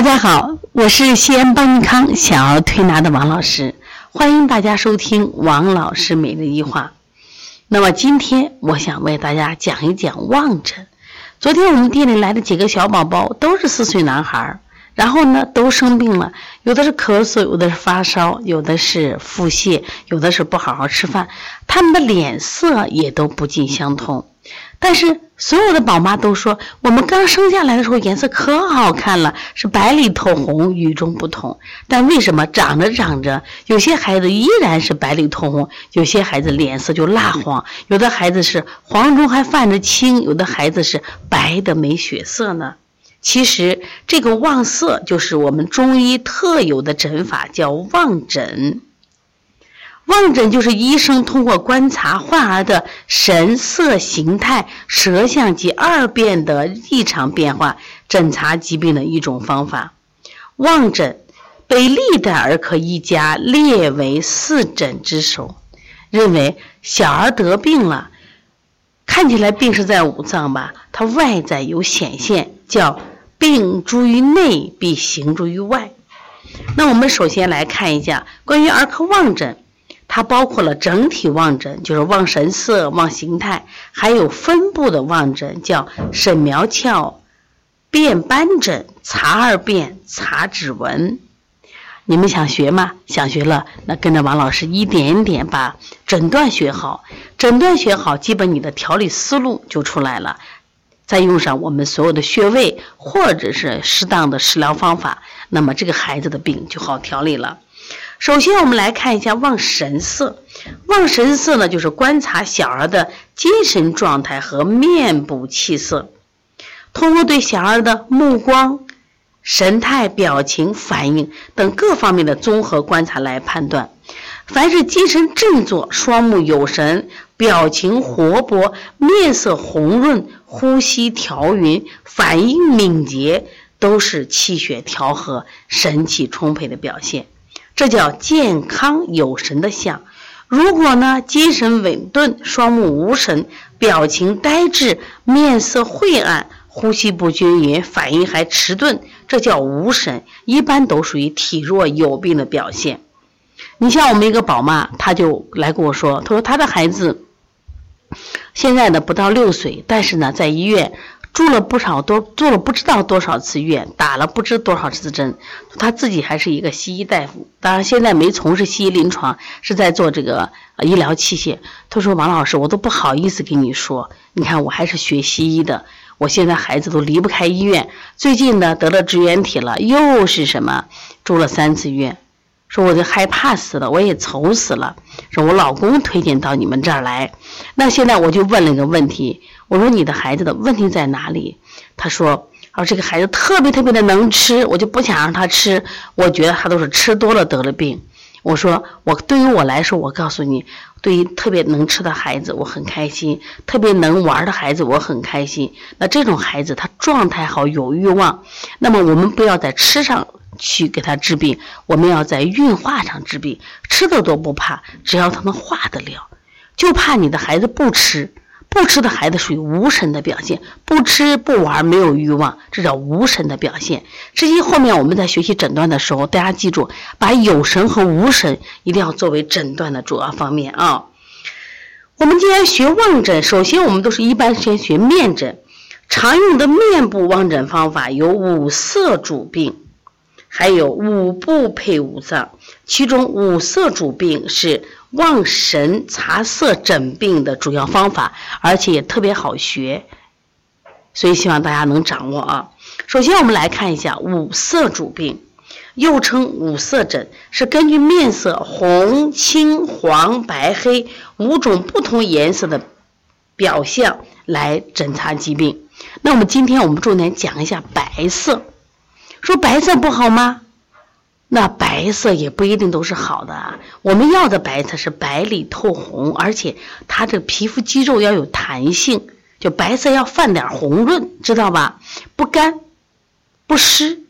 大家好，我是西安邦尼康小儿推拿的王老师，欢迎大家收听王老师每日一话。那么今天我想为大家讲一讲望诊。昨天我们店里来的几个小宝宝都是四岁男孩，然后呢都生病了，有的是咳嗽，有的是发烧，有的是腹泻，有的是不好好吃饭，他们的脸色也都不尽相同。但是所有的宝妈都说，我们刚生下来的时候颜色可好看了，是白里透红，与众不同。但为什么长着长着，有些孩子依然是白里透红，有些孩子脸色就蜡黄，有的孩子是黄中还泛着青，有的孩子是白的没血色呢？其实这个望色就是我们中医特有的诊法，叫望诊。望诊就是医生通过观察患儿的神色、形态、舌象及二便的异常变化，诊查疾病的一种方法。望诊被历代儿科医家列为四诊之首，认为小儿得病了，看起来病是在五脏吧，它外在有显现，叫病诸于内，必行诸于外。那我们首先来看一下关于儿科望诊。它包括了整体望诊，就是望神色、望形态，还有分布的望诊，叫审苗窍、辨斑诊、查二便、查指纹。你们想学吗？想学了，那跟着王老师一点一点把诊断学好。诊断学好，基本你的调理思路就出来了。再用上我们所有的穴位，或者是适当的食疗方法，那么这个孩子的病就好调理了。首先，我们来看一下望神色。望神色呢，就是观察小儿的精神状态和面部气色，通过对小儿的目光、神态、表情、反应等各方面的综合观察来判断。凡是精神振作、双目有神、表情活泼、面色红润、呼吸调匀、反应敏捷，都是气血调和、神气充沛的表现。这叫健康有神的相。如果呢，精神稳顿，双目无神，表情呆滞，面色晦暗，呼吸不均匀，反应还迟钝，这叫无神，一般都属于体弱有病的表现。你像我们一个宝妈，她就来跟我说，她说她的孩子现在呢不到六岁，但是呢在医院。住了不少，多做了不知道多少次院，打了不知多少次针。他自己还是一个西医大夫，当然现在没从事西医临床，是在做这个医疗器械。他说：“王老师，我都不好意思跟你说，你看我还是学西医的，我现在孩子都离不开医院。最近呢得了支原体了，又是什么住了三次院。说我就害怕死了，我也愁死了。说我老公推荐到你们这儿来，那现在我就问了一个问题。”我说你的孩子的问题在哪里？他说：“说这个孩子特别特别的能吃，我就不想让他吃。我觉得他都是吃多了得了病。”我说：“我对于我来说，我告诉你，对于特别能吃的孩子，我很开心；特别能玩的孩子，我很开心。那这种孩子他状态好，有欲望。那么我们不要在吃上去给他治病，我们要在运化上治病。吃的都不怕，只要他能化得了，就怕你的孩子不吃。”不吃的孩子属于无神的表现，不吃不玩没有欲望，这叫无神的表现。至于后面我们在学习诊断的时候，大家记住，把有神和无神一定要作为诊断的主要方面啊。我们既然学望诊，首先我们都是一般先学面诊，常用的面部望诊方法有五色主病，还有五步配五脏，其中五色主病是。望神察色诊病的主要方法，而且也特别好学，所以希望大家能掌握啊。首先，我们来看一下五色主病，又称五色诊，是根据面色红、青、黄、白、黑五种不同颜色的表象来诊查疾病。那我们今天我们重点讲一下白色，说白色不好吗？那白色也不一定都是好的啊。我们要的白色是白里透红，而且它这个皮肤肌肉要有弹性，就白色要泛点红润，知道吧？不干不湿，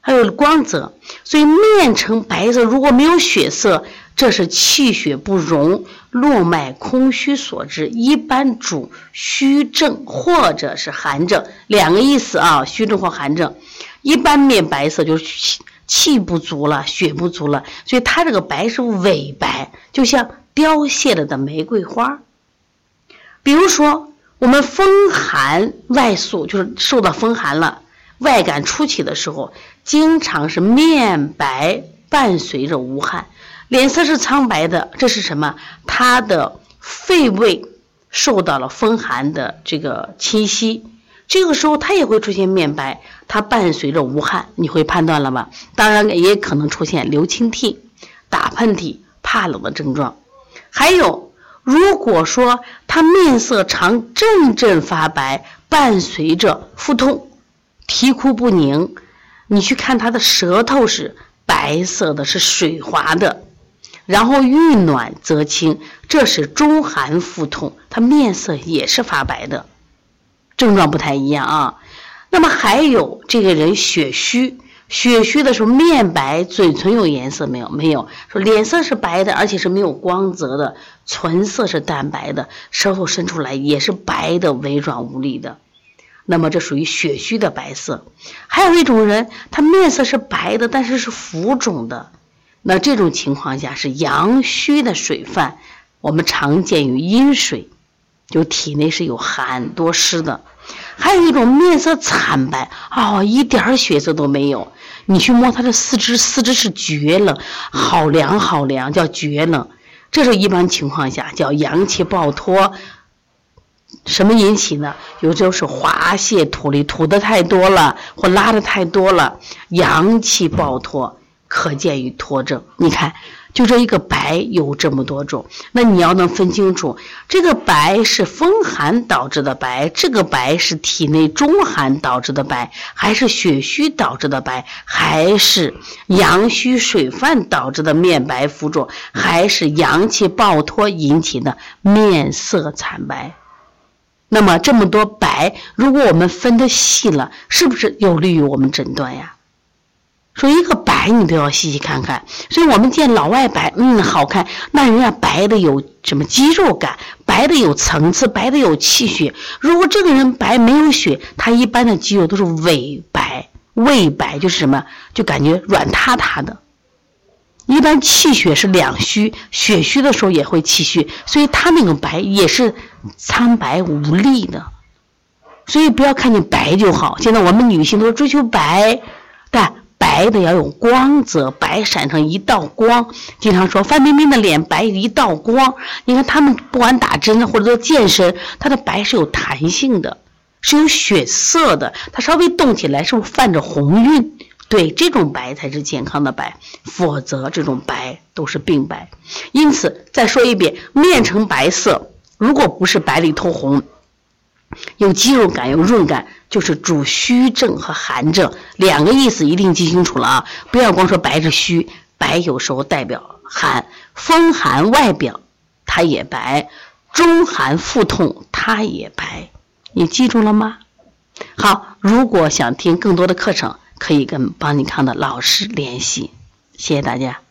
还有光泽。所以面呈白色，如果没有血色，这是气血不容、络脉空虚所致，一般主虚症或者是寒症，两个意思啊，虚症或寒症。一般面白色就是气气不足了，血不足了，所以它这个白是伪白，就像凋谢了的玫瑰花。比如说，我们风寒外宿，就是受到风寒了，外感初起的时候，经常是面白伴随着无汗，脸色是苍白的，这是什么？它的肺胃受到了风寒的这个侵袭，这个时候它也会出现面白，它伴随着无汗，你会判断了吗？当然也可能出现流清涕、打喷嚏、怕冷的症状，还有。如果说他面色常阵阵发白，伴随着腹痛、啼哭不宁，你去看他的舌头是白色的，是水滑的，然后遇暖则清，这是中寒腹痛，他面色也是发白的，症状不太一样啊。那么还有这个人血虚。血虚的时候，面白，嘴唇有颜色没有？没有。说脸色是白的，而且是没有光泽的，唇色是淡白的，舌头伸出来也是白的，微软无力的。那么这属于血虚的白色。还有一种人，他面色是白的，但是是浮肿的。那这种情况下是阳虚的水泛，我们常见于阴水，就体内是有寒多湿的。还有一种面色惨白，哦，一点血色都没有。你去摸他的四肢，四肢是绝冷，好凉好凉，叫绝冷。这是一般情况下叫阳气暴脱。什么引起呢？有就是滑泻吐利，吐的太多了，或拉的太多了，阳气暴脱，可见于脱症。你看。就这一个白有这么多种，那你要能分清楚，这个白是风寒导致的白，这个白是体内中寒导致的白，还是血虚导致的白，还是阳虚水泛导致的面白浮肿，还是阳气暴脱引起的面色惨白？那么这么多白，如果我们分的细了，是不是有利于我们诊断呀？说一个白，你都要细细看看。所以我们见老外白，嗯，好看，那人家白的有什么肌肉感，白的有层次，白的有气血。如果这个人白没有血，他一般的肌肉都是伪白，伪白就是什么，就感觉软塌塌的。一般气血是两虚，血虚的时候也会气虚，所以他那个白也是苍白无力的。所以不要看见白就好。现在我们女性都追求白，但。白的要有光泽，白闪成一道光。经常说范冰冰的脸白一道光。你看他们不管打针或者做健身，她的白是有弹性的，是有血色的。她稍微动起来是不是泛着红晕？对，这种白才是健康的白，否则这种白都是病白。因此再说一遍，面呈白色，如果不是白里透红。有肌肉感，有润感，就是主虚症和寒症两个意思，一定记清楚了啊！不要光说白是虚，白有时候代表寒，风寒外表它也白，中寒腹痛它也白，你记住了吗？好，如果想听更多的课程，可以跟邦尼康的老师联系，谢谢大家。